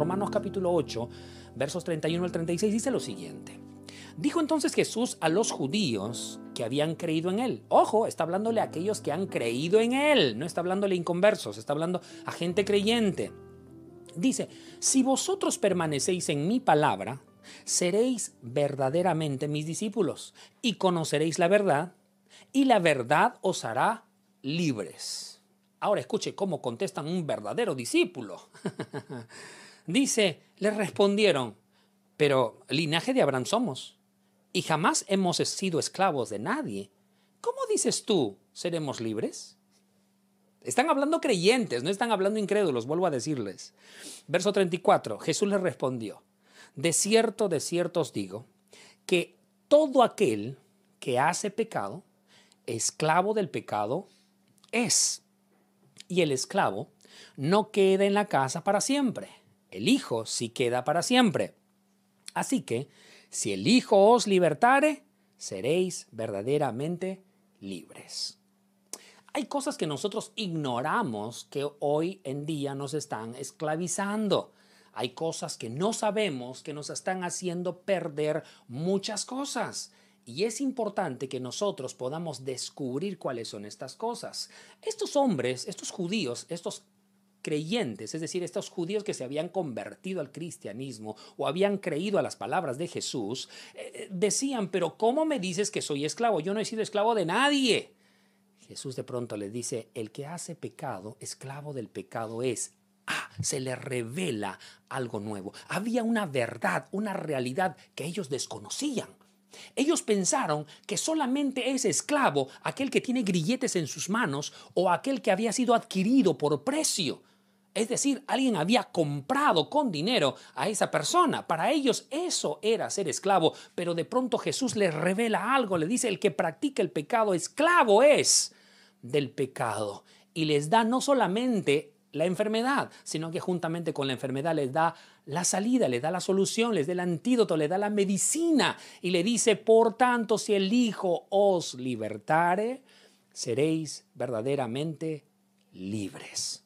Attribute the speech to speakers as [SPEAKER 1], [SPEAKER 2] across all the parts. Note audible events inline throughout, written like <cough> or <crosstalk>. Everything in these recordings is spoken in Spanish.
[SPEAKER 1] Romanos capítulo 8, versos 31 al 36 dice lo siguiente. Dijo entonces Jesús a los judíos que habían creído en él. Ojo, está hablándole a aquellos que han creído en él, no está hablándole a inconversos, está hablando a gente creyente. Dice, si vosotros permanecéis en mi palabra, seréis verdaderamente mis discípulos y conoceréis la verdad y la verdad os hará libres. Ahora escuche cómo contestan un verdadero discípulo. <laughs> Dice, le respondieron, pero linaje de Abraham somos y jamás hemos sido esclavos de nadie. ¿Cómo dices tú, seremos libres? Están hablando creyentes, no están hablando incrédulos, vuelvo a decirles. Verso 34, Jesús les respondió, de cierto, de cierto os digo, que todo aquel que hace pecado, esclavo del pecado es. Y el esclavo no queda en la casa para siempre, el Hijo sí queda para siempre. Así que, si el Hijo os libertare, seréis verdaderamente libres. Hay cosas que nosotros ignoramos que hoy en día nos están esclavizando. Hay cosas que no sabemos que nos están haciendo perder muchas cosas. Y es importante que nosotros podamos descubrir cuáles son estas cosas. Estos hombres, estos judíos, estos creyentes, es decir, estos judíos que se habían convertido al cristianismo o habían creído a las palabras de Jesús, eh, eh, decían, pero ¿cómo me dices que soy esclavo? Yo no he sido esclavo de nadie. Jesús de pronto les dice, el que hace pecado, esclavo del pecado es. Ah, se le revela algo nuevo. Había una verdad, una realidad que ellos desconocían. Ellos pensaron que solamente es esclavo aquel que tiene grilletes en sus manos o aquel que había sido adquirido por precio. Es decir, alguien había comprado con dinero a esa persona. Para ellos eso era ser esclavo. Pero de pronto Jesús les revela algo. Le dice, el que practica el pecado, esclavo es del pecado. Y les da no solamente la enfermedad, sino que juntamente con la enfermedad les da la salida, les da la solución, les da el antídoto, les da la medicina. Y le dice, por tanto, si el Hijo os libertare, seréis verdaderamente libres.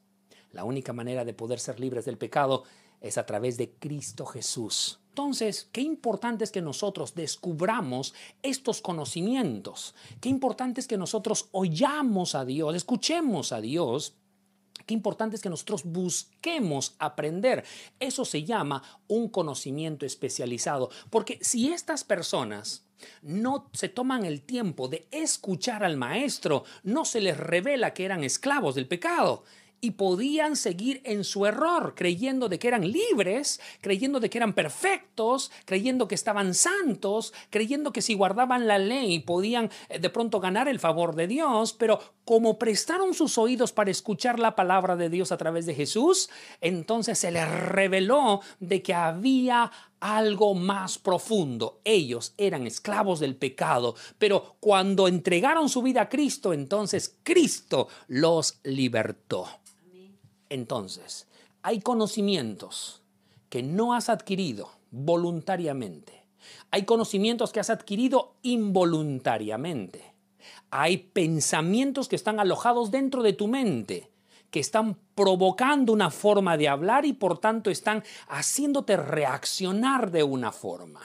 [SPEAKER 1] La única manera de poder ser libres del pecado es a través de Cristo Jesús. Entonces, qué importante es que nosotros descubramos estos conocimientos. Qué importante es que nosotros oyamos a Dios, escuchemos a Dios. Qué importante es que nosotros busquemos aprender. Eso se llama un conocimiento especializado. Porque si estas personas no se toman el tiempo de escuchar al maestro, no se les revela que eran esclavos del pecado y podían seguir en su error, creyendo de que eran libres, creyendo de que eran perfectos, creyendo que estaban santos, creyendo que si guardaban la ley podían eh, de pronto ganar el favor de Dios, pero como prestaron sus oídos para escuchar la palabra de Dios a través de Jesús, entonces se les reveló de que había algo más profundo. Ellos eran esclavos del pecado, pero cuando entregaron su vida a Cristo, entonces Cristo los libertó. Entonces, hay conocimientos que no has adquirido voluntariamente. Hay conocimientos que has adquirido involuntariamente. Hay pensamientos que están alojados dentro de tu mente, que están provocando una forma de hablar y por tanto están haciéndote reaccionar de una forma.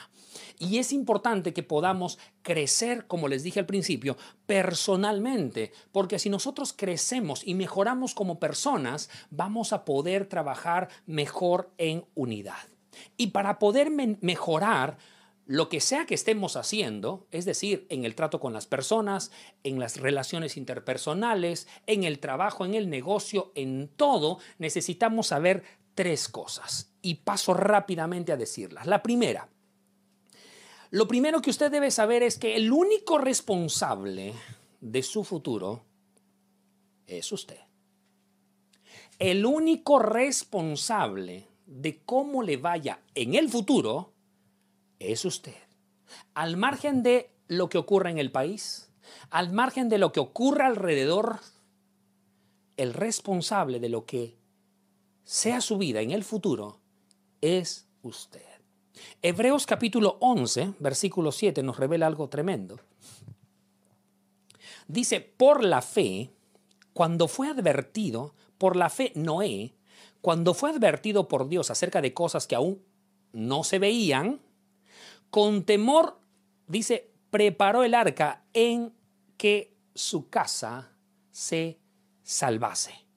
[SPEAKER 1] Y es importante que podamos crecer, como les dije al principio, personalmente, porque si nosotros crecemos y mejoramos como personas, vamos a poder trabajar mejor en unidad. Y para poder mejorar, lo que sea que estemos haciendo, es decir, en el trato con las personas, en las relaciones interpersonales, en el trabajo, en el negocio, en todo, necesitamos saber tres cosas. Y paso rápidamente a decirlas. La primera, lo primero que usted debe saber es que el único responsable de su futuro es usted. El único responsable de cómo le vaya en el futuro es usted. Al margen de lo que ocurra en el país, al margen de lo que ocurra alrededor, el responsable de lo que sea su vida en el futuro es usted. Hebreos capítulo 11, versículo 7 nos revela algo tremendo. Dice, por la fe, cuando fue advertido, por la fe Noé, cuando fue advertido por Dios acerca de cosas que aún no se veían, con temor, dice, preparó el arca en que su casa se salvase.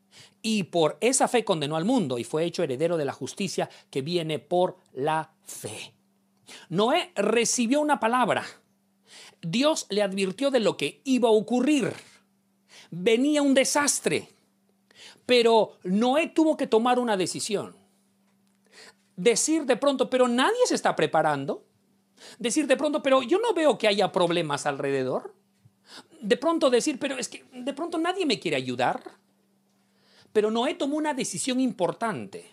[SPEAKER 1] Y por esa fe condenó al mundo y fue hecho heredero de la justicia que viene por la fe. Noé recibió una palabra. Dios le advirtió de lo que iba a ocurrir. Venía un desastre. Pero Noé tuvo que tomar una decisión. Decir de pronto, pero nadie se está preparando. Decir de pronto, pero yo no veo que haya problemas alrededor. De pronto decir, pero es que de pronto nadie me quiere ayudar. Pero Noé tomó una decisión importante.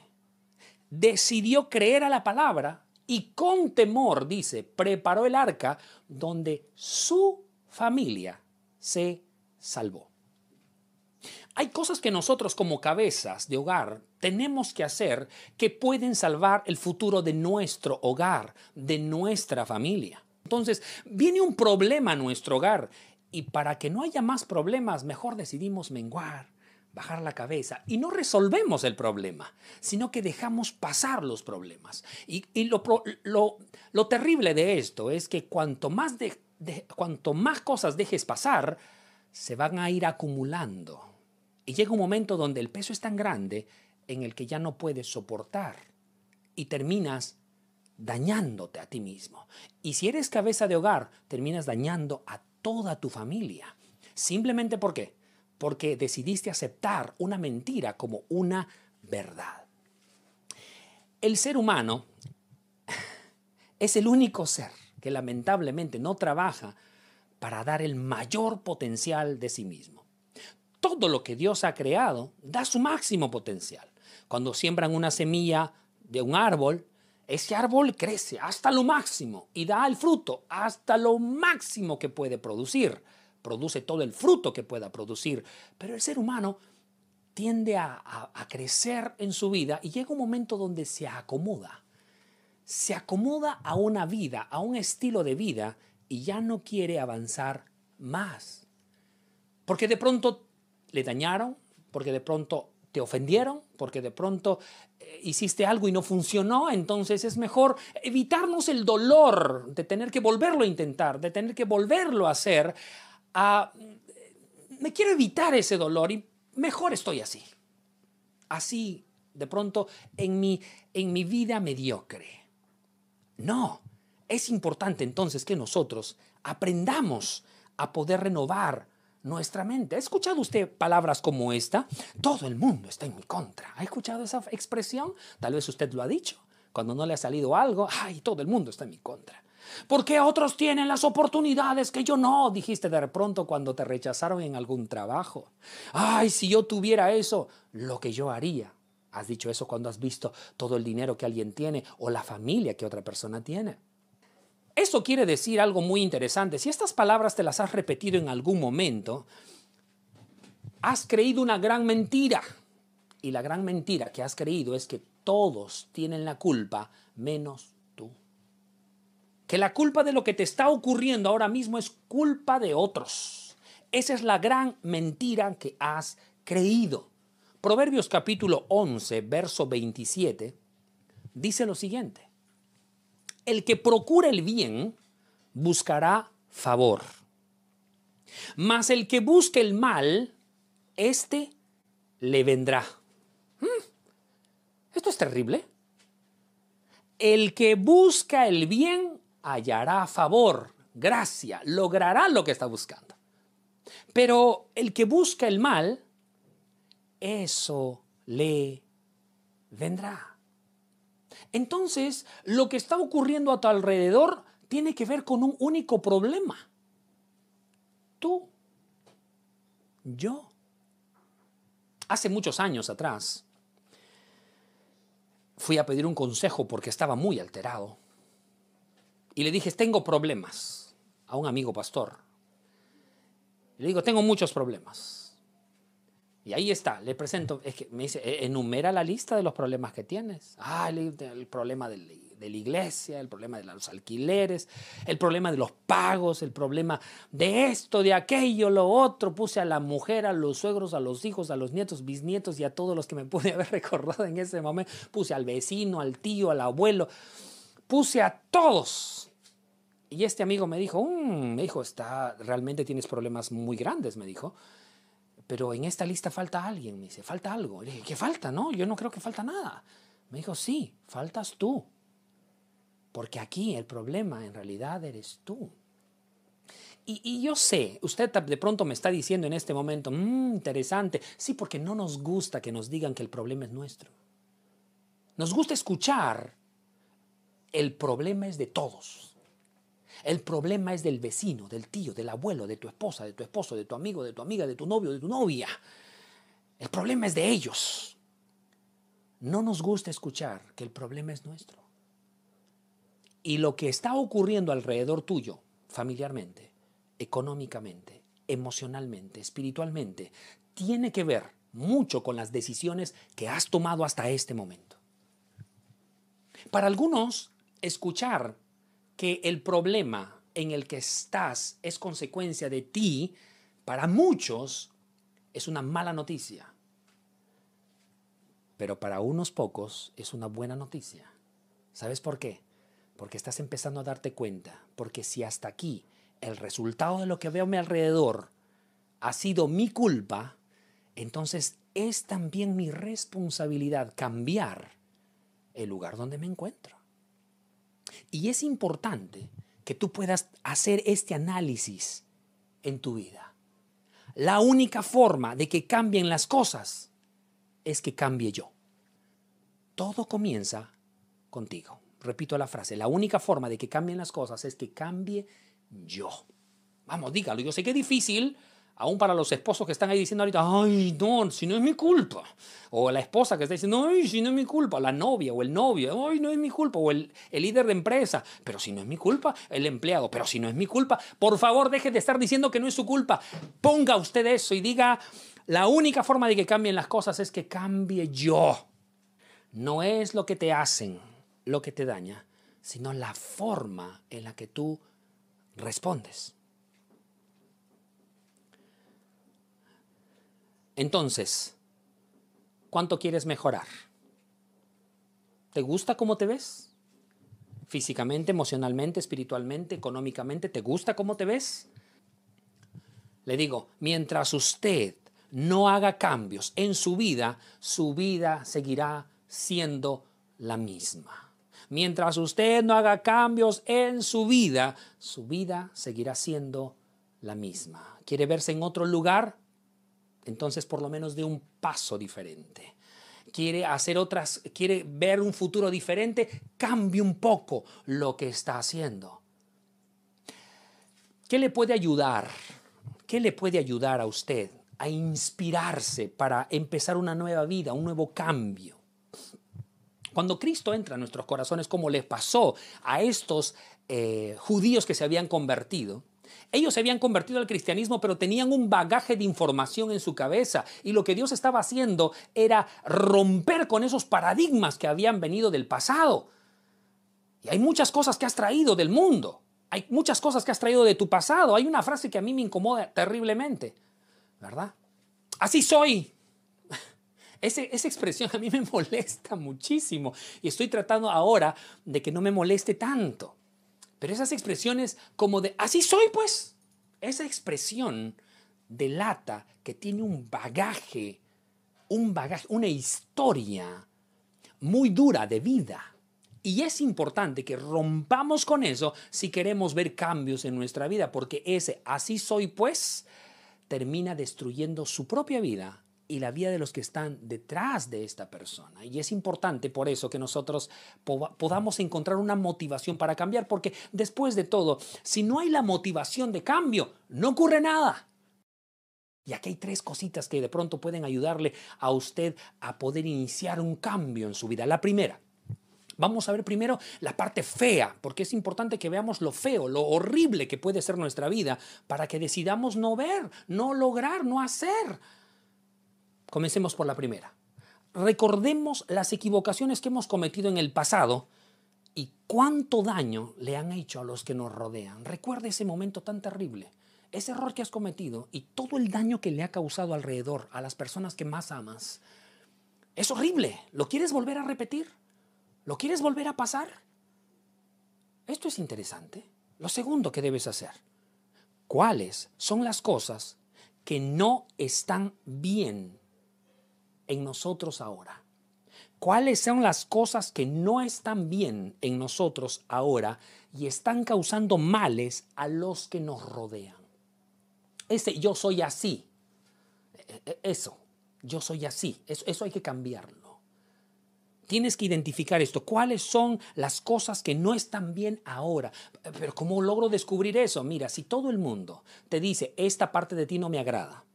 [SPEAKER 1] Decidió creer a la palabra y con temor, dice, preparó el arca donde su familia se salvó. Hay cosas que nosotros como cabezas de hogar tenemos que hacer que pueden salvar el futuro de nuestro hogar, de nuestra familia. Entonces, viene un problema a nuestro hogar y para que no haya más problemas, mejor decidimos menguar, bajar la cabeza y no resolvemos el problema, sino que dejamos pasar los problemas. Y, lo, lo, terrible de esto es que cuanto más, cuanto más cosas dejes pasar, se van a ir acumulando y llega un momento donde el peso es tan grande en el que ya no puedes soportar y terminas dañándote a ti mismo. Y si eres cabeza de hogar, terminas dañando a toda tu familia. Simplemente ¿por qué? Porque decidiste aceptar una mentira como una verdad. El ser humano <laughs> es el único ser que lamentablemente no trabaja para dar el mayor potencial de sí mismo todo lo que Dios ha creado da su máximo potencial. Cuando siembran una semilla de un árbol, ese árbol crece hasta lo máximo y da el fruto hasta lo máximo que puede producir. Produce todo el fruto que pueda producir. Pero el ser humano tiende a, crecer en su vida y llega un momento donde se acomoda. Se acomoda a una vida, a un estilo de vida y ya no quiere avanzar más. Porque de pronto le dañaron, porque de pronto te ofendieron, porque de pronto eh, hiciste algo y no funcionó, entonces es mejor evitarnos el dolor de tener que volverlo a intentar, de tener que volverlo a hacer. Me quiero evitar ese dolor y mejor estoy así. Así, de pronto, en mi, en mi vida mediocre. No, es importante entonces que nosotros aprendamos a poder renovar nuestra mente. ¿Ha escuchado usted palabras como esta? Todo el mundo está en mi contra. ¿Ha escuchado esa expresión? Tal vez usted lo ha dicho. Cuando no le ha salido algo, ay, todo el mundo está en mi contra. ¿Por qué otros tienen las oportunidades que yo no? Dijiste de pronto cuando te rechazaron en algún trabajo. Ay, si yo tuviera eso, lo que yo haría. ¿Has dicho eso cuando has visto todo el dinero que alguien tiene o la familia que otra persona tiene? Eso quiere decir algo muy interesante. Si estas palabras te las has repetido en algún momento, has creído una gran mentira. Y la gran mentira que has creído es que todos tienen la culpa menos. Que la culpa de lo que te está ocurriendo ahora mismo es culpa de otros. Esa es la gran mentira que has creído. Proverbios capítulo 11, verso 27, dice lo siguiente el que procura el bien buscará favor. Mas el que busque el mal, éste le vendrá. Hmm, esto es terrible. El que busca el bien hallará favor, gracia, logrará lo que está buscando. Pero el que busca el mal, eso le vendrá. Entonces, lo que está ocurriendo a tu alrededor tiene que ver con un único problema. Tú, yo. Hace muchos años atrás, fui a pedir un consejo porque estaba muy alterado. Y le dije, tengo problemas a un amigo pastor. Le digo, tengo muchos problemas. Y ahí está, le presento, es que me dice, e-, enumera la lista de los problemas que tienes. Ah, el, problema del, de la iglesia, el problema de los alquileres, el problema de los pagos, el problema de esto, de aquello, lo otro. Puse a la mujer, a los suegros, a los hijos, a los nietos, bisnietos y a todos los que me pude <laughs> haber recordado en ese momento. Puse al vecino, al tío, al abuelo. Puse a todos. Y este amigo me dijo, mm", me dijo, está, realmente tienes problemas muy grandes, me dijo pero en esta lista falta alguien. Me dice, falta algo. Le dije, ¿qué falta? No, yo no creo que falta nada. Me dijo, sí, faltas tú. Porque aquí el problema en realidad eres tú. Y, yo sé, usted de pronto me está diciendo en este momento, mmm, interesante, sí, porque no nos gusta que nos digan que el problema es nuestro. Nos gusta escuchar, el problema es de todos. El problema es del vecino, del tío, del abuelo, de tu esposa, de tu esposo, de tu amigo, de tu amiga, de tu novio, de tu novia. El problema es de ellos. No nos gusta escuchar que el problema es nuestro. Y lo que está ocurriendo alrededor tuyo, familiarmente, económicamente, emocionalmente, espiritualmente, tiene que ver mucho con las decisiones que has tomado hasta este momento. Para algunos, escuchar que el problema en el que estás es consecuencia de ti, para muchos es una mala noticia. Pero para unos pocos es una buena noticia. ¿Sabes por qué? Porque estás empezando a darte cuenta. Porque si hasta aquí el resultado de lo que veo a mi alrededor ha sido mi culpa, entonces es también mi responsabilidad cambiar el lugar donde me encuentro. Y es importante que tú puedas hacer este análisis en tu vida. La única forma de que cambien las cosas es que cambie yo. Todo comienza contigo. Repito la frase, la única forma de que cambien las cosas es que cambie yo. Vamos, dígalo, yo sé que es difícil, aún para los esposos que están ahí diciendo ahorita, ay, no, si no es mi culpa. O la esposa que está diciendo, ay, si no es mi culpa. La novia o el novio, ay, no es mi culpa. O el, el líder de empresa, pero si no es mi culpa. El empleado, pero si no es mi culpa. Por favor, deje de estar diciendo que no es su culpa. Ponga usted eso y diga, la única forma de que cambien las cosas es que cambie yo. No es lo que te hacen lo que te daña, sino la forma en la que tú respondes. Entonces, ¿cuánto quieres mejorar? ¿Te gusta cómo te ves? Físicamente, emocionalmente, espiritualmente, económicamente, ¿te gusta cómo te ves? Le digo, mientras usted no haga cambios en su vida, su vida seguirá siendo la misma. Mientras usted no haga cambios en su vida, su vida seguirá siendo la misma. ¿Quiere verse en otro lugar? Entonces por lo menos de un paso diferente. Quiere hacer otras, quiere ver un futuro diferente, cambie un poco lo que está haciendo. ¿Qué le puede ayudar? ¿Qué le puede ayudar a usted a inspirarse para empezar una nueva vida, un nuevo cambio? Cuando Cristo entra en nuestros corazones, como les pasó a estos eh, judíos que se habían convertido, ellos se habían convertido al cristianismo, pero tenían un bagaje de información en su cabeza. Y lo que Dios estaba haciendo era romper con esos paradigmas que habían venido del pasado. Y hay muchas cosas que has traído del mundo. Hay muchas cosas que has traído de tu pasado. Hay una frase que a mí me incomoda terriblemente. ¿Verdad? Así soy. <laughs> esa expresión a mí me <laughs> molesta muchísimo. Y estoy tratando ahora de que no me moleste tanto. Pero esas expresiones como de, así soy pues, esa expresión delata que tiene un bagaje, un bagaje, una historia muy dura de vida. Y es importante que rompamos con eso si queremos ver cambios en nuestra vida, porque ese así soy pues termina destruyendo su propia vida y la vida de los que están detrás de esta persona. Y es importante por eso que nosotros podamos encontrar una motivación para cambiar, porque después de todo, si no hay la motivación de cambio, no ocurre nada. Y aquí hay tres cositas que de pronto pueden ayudarle a usted a poder iniciar un cambio en su vida. La primera, Vamos a ver primero la parte fea, porque es importante que veamos lo feo, lo horrible que puede ser nuestra vida, para que decidamos no ver, no lograr, no hacer. Comencemos por la primera. Recordemos las equivocaciones que hemos cometido en el pasado y ¿Cuánto daño le han hecho a los que nos rodean? Recuerda ese momento tan terrible, ese error que has cometido y todo el daño que le ha causado alrededor a las personas que más amas. Es horrible. ¿Lo quieres volver a repetir? ¿Lo quieres volver a pasar? Esto es interesante. Lo segundo que debes hacer. ¿Cuáles son las cosas que no están bien en nosotros ahora? cuáles son las cosas que no están bien en nosotros ahora y están causando males a los que nos rodean. Ese yo soy así. E, e, eso, yo soy así. Eso, eso hay que cambiarlo. Tienes que identificar esto. ¿Cuáles son las cosas que no están bien ahora? Pero ¿cómo logro descubrir eso? Mira, si todo el mundo te dice, esta parte de ti no me agrada,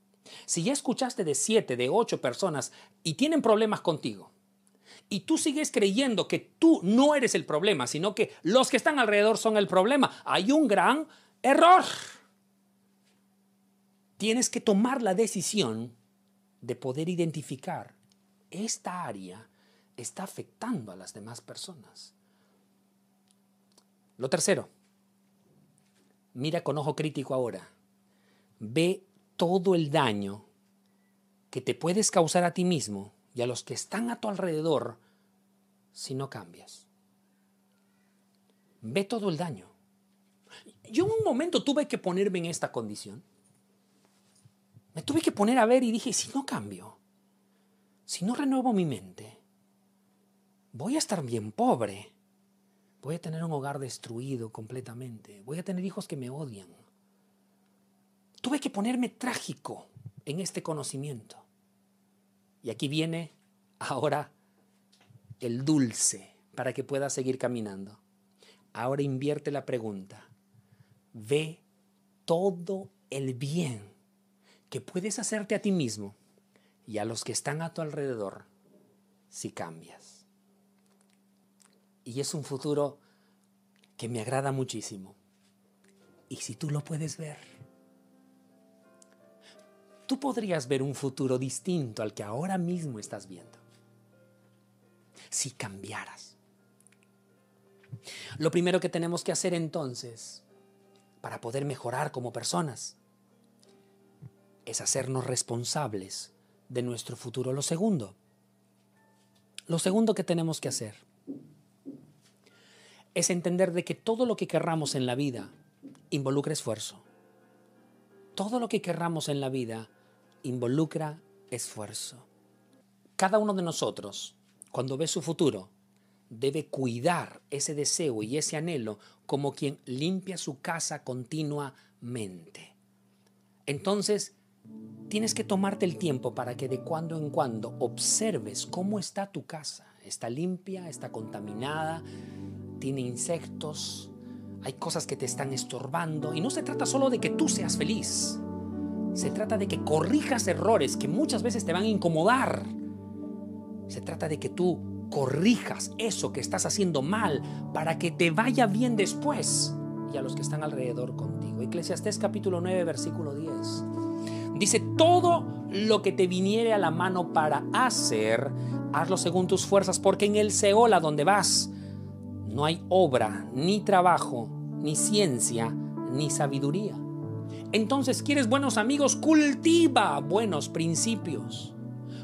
[SPEAKER 1] si ya escuchaste de siete, de ocho personas y tienen problemas contigo, y tú sigues creyendo que tú no eres el problema, sino que los que están alrededor son el problema, hay un gran error. Tienes que tomar la decisión de poder identificar esta área está afectando a las demás personas. Lo tercero, mira con ojo crítico ahora. Ve todo el daño que te puedes causar a ti mismo y a los que están a tu alrededor si no cambias. Ve todo el daño. Yo en un momento tuve que ponerme en esta condición. Me tuve que poner a ver y dije, si no cambio, si no renuevo mi mente, voy a estar bien pobre. Voy a tener un hogar destruido completamente. Voy a tener hijos que me odian. Tuve que ponerme trágico en este conocimiento. Y aquí viene ahora el dulce para que puedas seguir caminando. Ahora invierte la pregunta. Ve todo el bien que puedes hacerte a ti mismo y a los que están a tu alrededor si cambias. Y es un futuro que me agrada muchísimo. Y si tú lo puedes ver, tú podrías ver un futuro distinto al que ahora mismo estás viendo. Si cambiaras. Lo primero que tenemos que hacer entonces, para poder mejorar como personas, es hacernos responsables de nuestro futuro. Lo segundo, lo segundo que tenemos que hacer es entender de que todo lo que querramos en la vida involucra esfuerzo. Todo lo que querramos en la vida involucra esfuerzo. Cada uno de nosotros, cuando ve su futuro, debe cuidar ese deseo y ese anhelo como quien limpia su casa continuamente. Entonces, tienes que tomarte el tiempo para que de cuando en cuando observes cómo está tu casa. ¿Está limpia? ¿Está contaminada? ¿Tiene insectos? Hay cosas que te están estorbando. Y no se trata solo de que tú seas feliz. Se trata de que corrijas errores que muchas veces te van a incomodar. Se trata de que tú corrijas eso que estás haciendo mal para que te vaya bien después y a los que están alrededor contigo. Eclesiastés capítulo 9, versículo 10. Dice, todo lo que te viniere a la mano para hacer, hazlo según tus fuerzas, porque en el Seol a donde vas no hay obra, ni trabajo, ni ciencia, ni sabiduría. Entonces, ¿quieres buenos amigos? Cultiva buenos principios.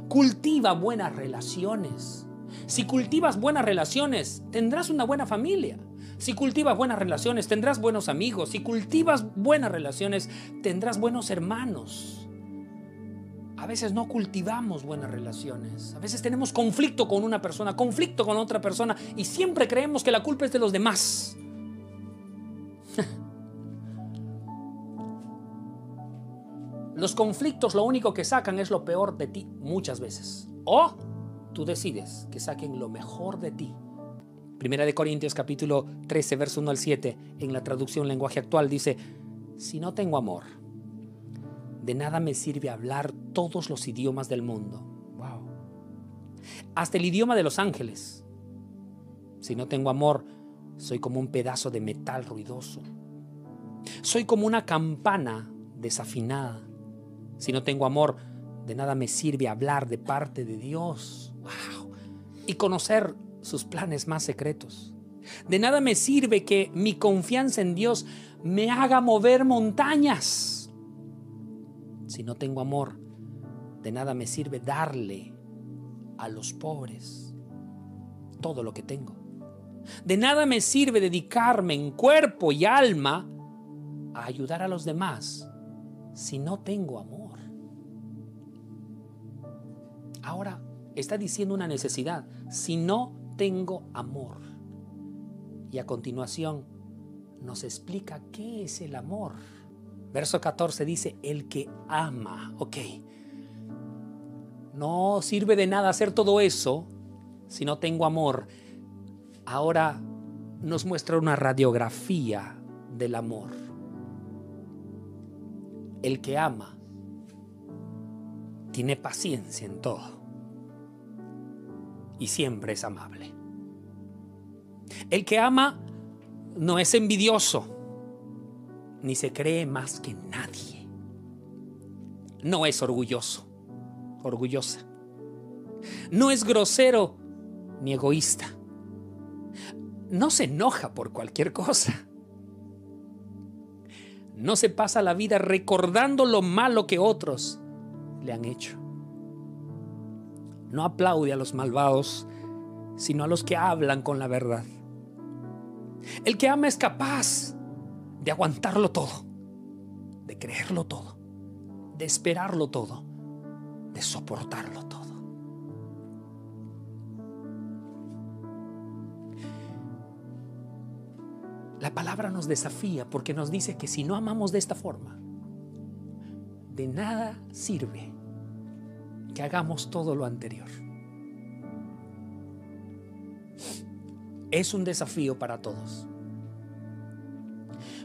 [SPEAKER 1] Cultiva buenas relaciones. Si cultivas buenas relaciones, tendrás una buena familia. Si cultivas buenas relaciones, tendrás buenos amigos. Si cultivas buenas relaciones, tendrás buenos hermanos. A veces no cultivamos buenas relaciones. A veces tenemos conflicto con una persona, conflicto con otra persona y siempre creemos que la culpa es de los demás. Los conflictos lo único que sacan es lo peor de ti muchas veces. O tú decides que saquen lo mejor de ti. Primera de Corintios capítulo 13, verso 1 al 7, en la traducción lenguaje actual dice, si no tengo amor, de nada me sirve hablar todos los idiomas del mundo. Wow. Hasta el idioma de los ángeles. Si no tengo amor, soy como un pedazo de metal ruidoso. Soy como una campana desafinada. Si no tengo amor, de nada me sirve hablar de parte de Dios. Y conocer sus planes más secretos. De nada me sirve que mi confianza en Dios me haga mover montañas. Si no tengo amor, de nada me sirve darle a los pobres todo lo que tengo. De nada me sirve dedicarme en cuerpo y alma a ayudar a los demás si no tengo amor. Ahora está diciendo una necesidad, si no tengo amor. Y a continuación nos explica qué es el amor. Verso 14 dice, el que ama, ok. No sirve de nada hacer todo eso si no tengo amor. Ahora nos muestra una radiografía del amor. El que ama tiene paciencia en todo y siempre es amable. El que ama no es envidioso ni se cree más que nadie. No es orgulloso, orgullosa. No es grosero ni egoísta. No se enoja por cualquier cosa. No se pasa la vida recordando lo malo que otros le han hecho. No aplaude a los malvados, sino a los que hablan con la verdad. El que ama es capaz de aguantarlo todo, de creerlo todo, de esperarlo todo, de soportarlo todo. La palabra nos desafía porque nos dice que si no amamos de esta forma, de nada sirve que hagamos todo lo anterior. Es un desafío para todos.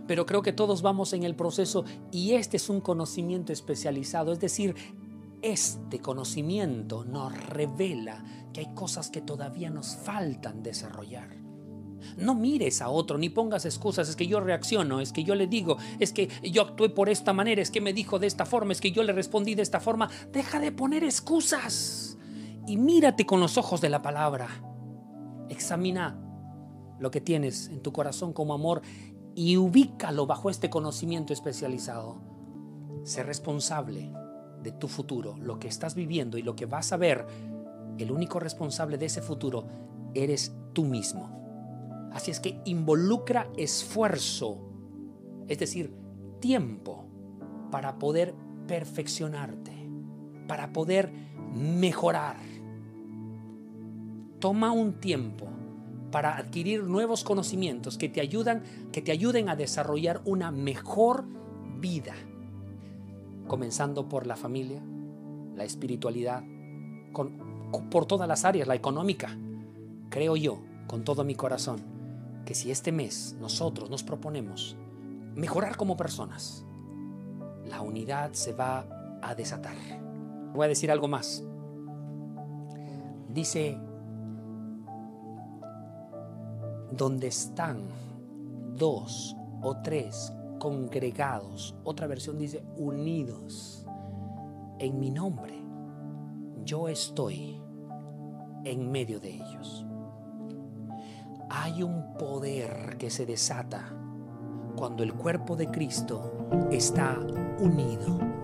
[SPEAKER 1] Pero creo que todos vamos en el proceso y este es un conocimiento especializado, es decir, este conocimiento nos revela que hay cosas que todavía nos faltan desarrollar. No mires a otro ni pongas excusas, es que yo reacciono, es que yo le digo, es que yo actué por esta manera, es que me dijo de esta forma, es que yo le respondí de esta forma. Deja de poner excusas y mírate con los ojos de la palabra. Examina lo que tienes en tu corazón como amor y ubícalo bajo este conocimiento especializado. Sé responsable de tu futuro, lo que estás viviendo y lo que vas a ver. El único responsable de ese futuro eres tú mismo. Así es que involucra esfuerzo, es decir, tiempo para poder perfeccionarte, para poder mejorar. Toma un tiempo para adquirir nuevos conocimientos que te ayudan, que te ayuden a desarrollar una mejor vida, comenzando por la familia, la espiritualidad, por todas las áreas, la económica. Creo yo, con todo mi corazón, que si este mes nosotros nos proponemos mejorar como personas, la unidad se va a desatar. Voy a decir algo más. Dice, donde están dos o tres congregados, otra versión dice unidos en mi nombre, yo estoy en medio de ellos hay un poder que se desata cuando el cuerpo de Cristo está unido